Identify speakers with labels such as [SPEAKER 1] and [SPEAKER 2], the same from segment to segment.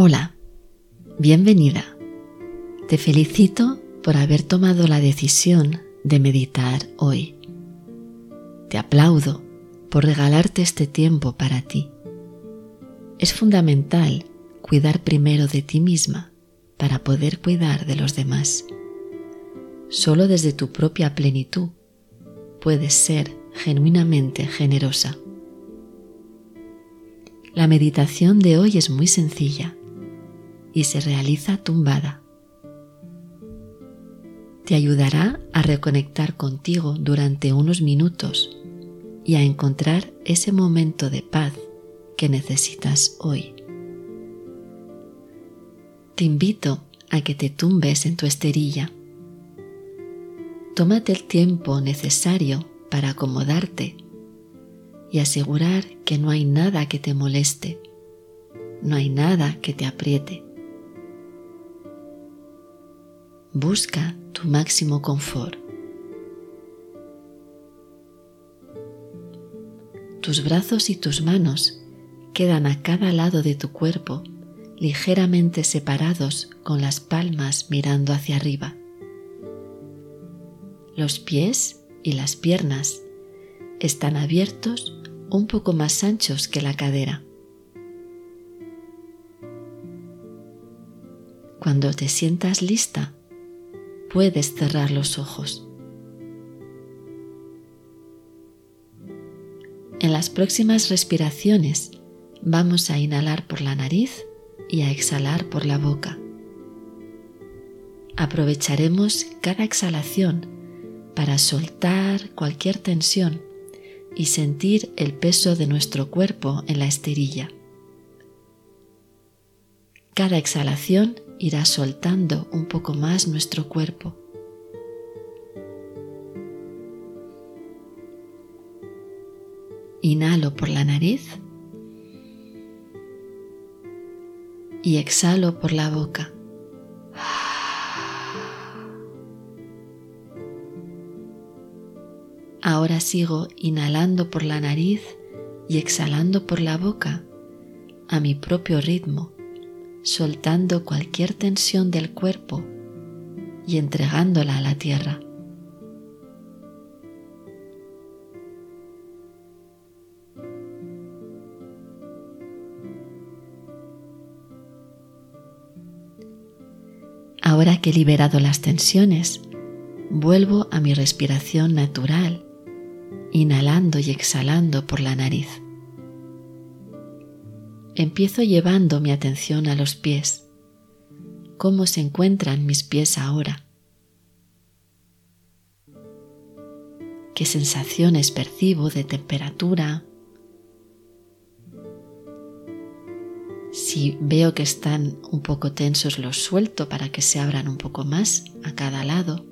[SPEAKER 1] Hola, bienvenida. Te felicito por haber tomado la decisión de meditar hoy. Te aplaudo por regalarte este tiempo para ti. Es fundamental cuidar primero de ti misma para poder cuidar de los demás. Solo desde tu propia plenitud puedes ser genuinamente generosa. La meditación de hoy es muy sencilla y se realiza tumbada. Te ayudará a reconectar contigo durante unos minutos y a encontrar ese momento de paz que necesitas hoy. Te invito a que te tumbes en tu esterilla. Tómate el tiempo necesario para acomodarte y asegurar que no hay nada que te moleste, no hay nada que te apriete. Busca tu máximo confort. Tus brazos y tus manos quedan a cada lado de tu cuerpo, ligeramente separados con las palmas mirando hacia arriba. Los pies y las piernas están abiertos un poco más anchos que la cadera. Cuando te sientas lista, puedes cerrar los ojos. En las próximas respiraciones vamos a inhalar por la nariz y a exhalar por la boca. Aprovecharemos cada exhalación para soltar cualquier tensión y sentir el peso de nuestro cuerpo en la esterilla. Cada exhalación irá soltando un poco más nuestro cuerpo. Inhalo por la nariz y exhalo por la boca. Ahora sigo inhalando por la nariz y exhalando por la boca a mi propio ritmo, soltando cualquier tensión del cuerpo y entregándola a la tierra. Ahora que he liberado las tensiones, vuelvo a mi respiración natural inhalando y exhalando por la nariz. Empiezo llevando mi atención a los pies. ¿Cómo se encuentran mis pies ahora? ¿Qué sensaciones percibo de temperatura? Si veo que están un poco tensos, los suelto para que se abran un poco más a cada lado.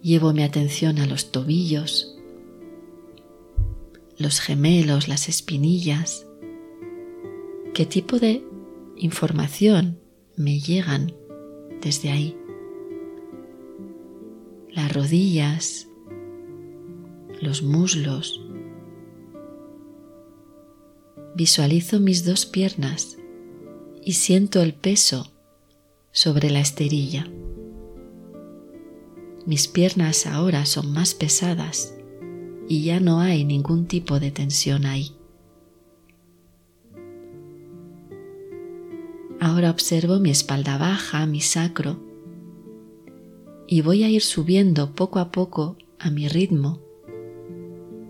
[SPEAKER 1] Llevo mi atención a los tobillos, los gemelos, las espinillas. ¿Qué tipo de información me llegan desde ahí? Las rodillas, los muslos. Visualizo mis dos piernas y siento el peso sobre la esterilla. Mis piernas ahora son más pesadas y ya no hay ningún tipo de tensión ahí. Ahora observo mi espalda baja, mi sacro, y voy a ir subiendo poco a poco a mi ritmo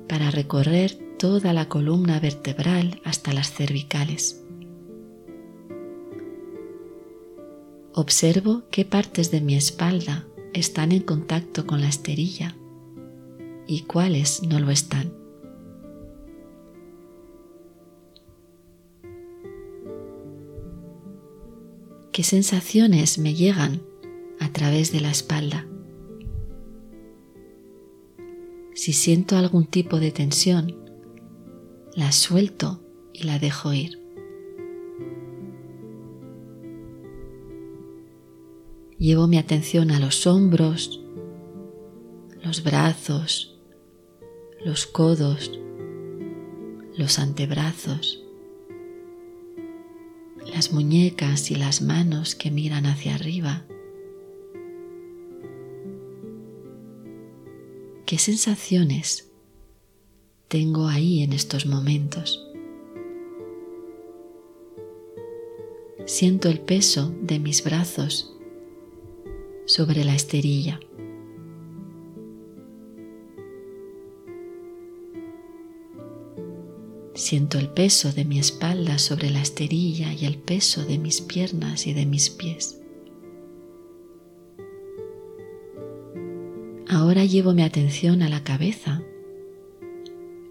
[SPEAKER 1] para recorrer toda la columna vertebral hasta las cervicales. Observo qué partes de mi espalda están en contacto con la esterilla y cuáles no lo están. ¿Qué sensaciones me llegan a través de la espalda? Si siento algún tipo de tensión, la suelto y la dejo ir. Llevo mi atención a los hombros, los brazos, los codos, los antebrazos, las muñecas y las manos que miran hacia arriba. ¿Qué sensaciones tengo ahí en estos momentos? Siento el peso de mis brazos sobre la esterilla. Siento el peso de mi espalda sobre la esterilla y el peso de mis piernas y de mis pies. Ahora llevo mi atención a la cabeza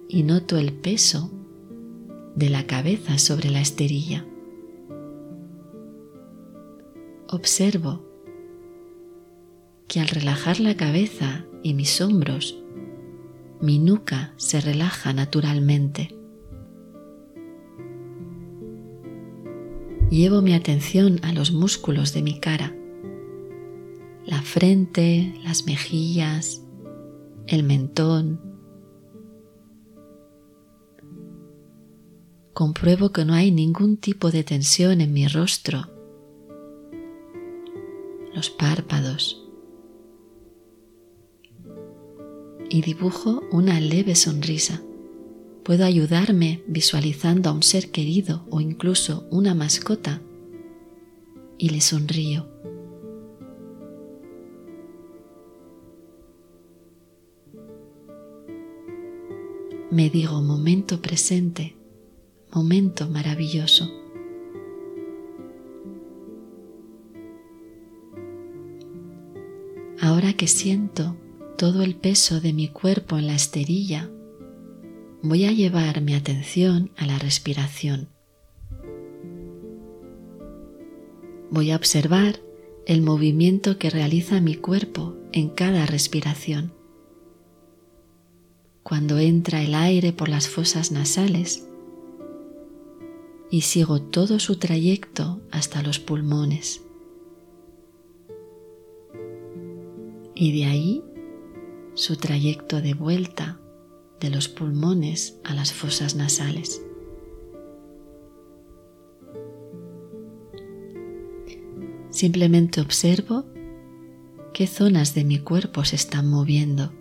[SPEAKER 1] y noto el peso de la cabeza sobre la esterilla. Observo que al relajar la cabeza y mis hombros, mi nuca se relaja naturalmente. Llevo mi atención a los músculos de mi cara la frente, las mejillas, el mentón. Compruebo que no hay ningún tipo de tensión en mi rostro, los párpados. Y dibujo una leve sonrisa. Puedo ayudarme visualizando a un ser querido o incluso una mascota y le sonrío. me digo momento presente, momento maravilloso. Ahora que siento todo el peso de mi cuerpo en la esterilla, voy a llevar mi atención a la respiración. Voy a observar el movimiento que realiza mi cuerpo en cada respiración cuando entra el aire por las fosas nasales y sigo todo su trayecto hasta los pulmones. Y de ahí su trayecto de vuelta de los pulmones a las fosas nasales. Simplemente observo qué zonas de mi cuerpo se están moviendo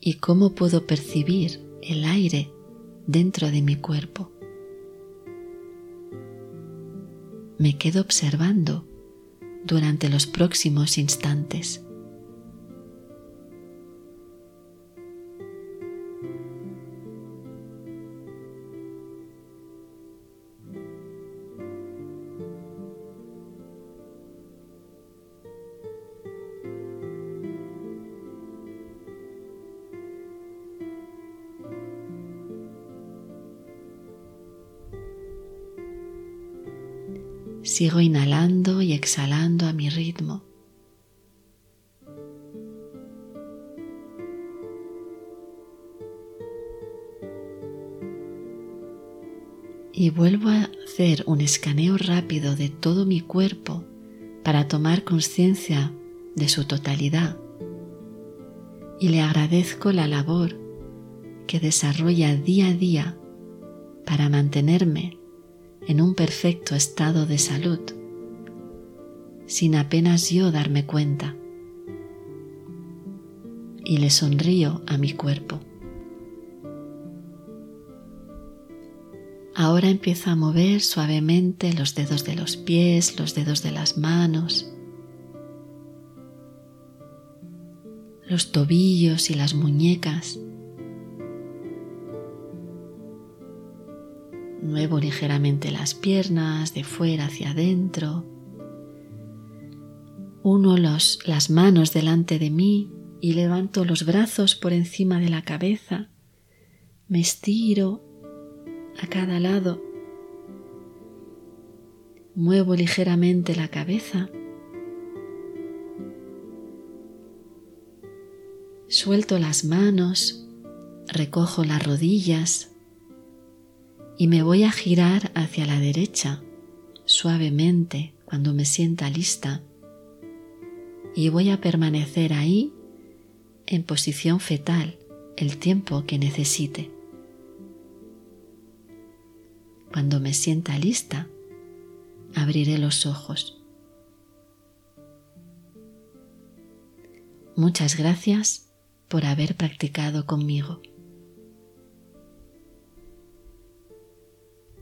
[SPEAKER 1] y cómo puedo percibir el aire dentro de mi cuerpo. Me quedo observando durante los próximos instantes. Sigo inhalando y exhalando a mi ritmo. Y vuelvo a hacer un escaneo rápido de todo mi cuerpo para tomar conciencia de su totalidad. Y le agradezco la labor que desarrolla día a día para mantenerme en un perfecto estado de salud, sin apenas yo darme cuenta. Y le sonrío a mi cuerpo. Ahora empiezo a mover suavemente los dedos de los pies, los dedos de las manos, los tobillos y las muñecas Muevo ligeramente las piernas de fuera hacia adentro. Uno los, las manos delante de mí y levanto los brazos por encima de la cabeza. Me estiro a cada lado. Muevo ligeramente la cabeza. Suelto las manos, recojo las rodillas y me voy a girar hacia la derecha suavemente cuando me sienta lista y voy a permanecer ahí en posición fetal el tiempo que necesite. Cuando me sienta lista, abriré los ojos. Muchas gracias por haber practicado conmigo.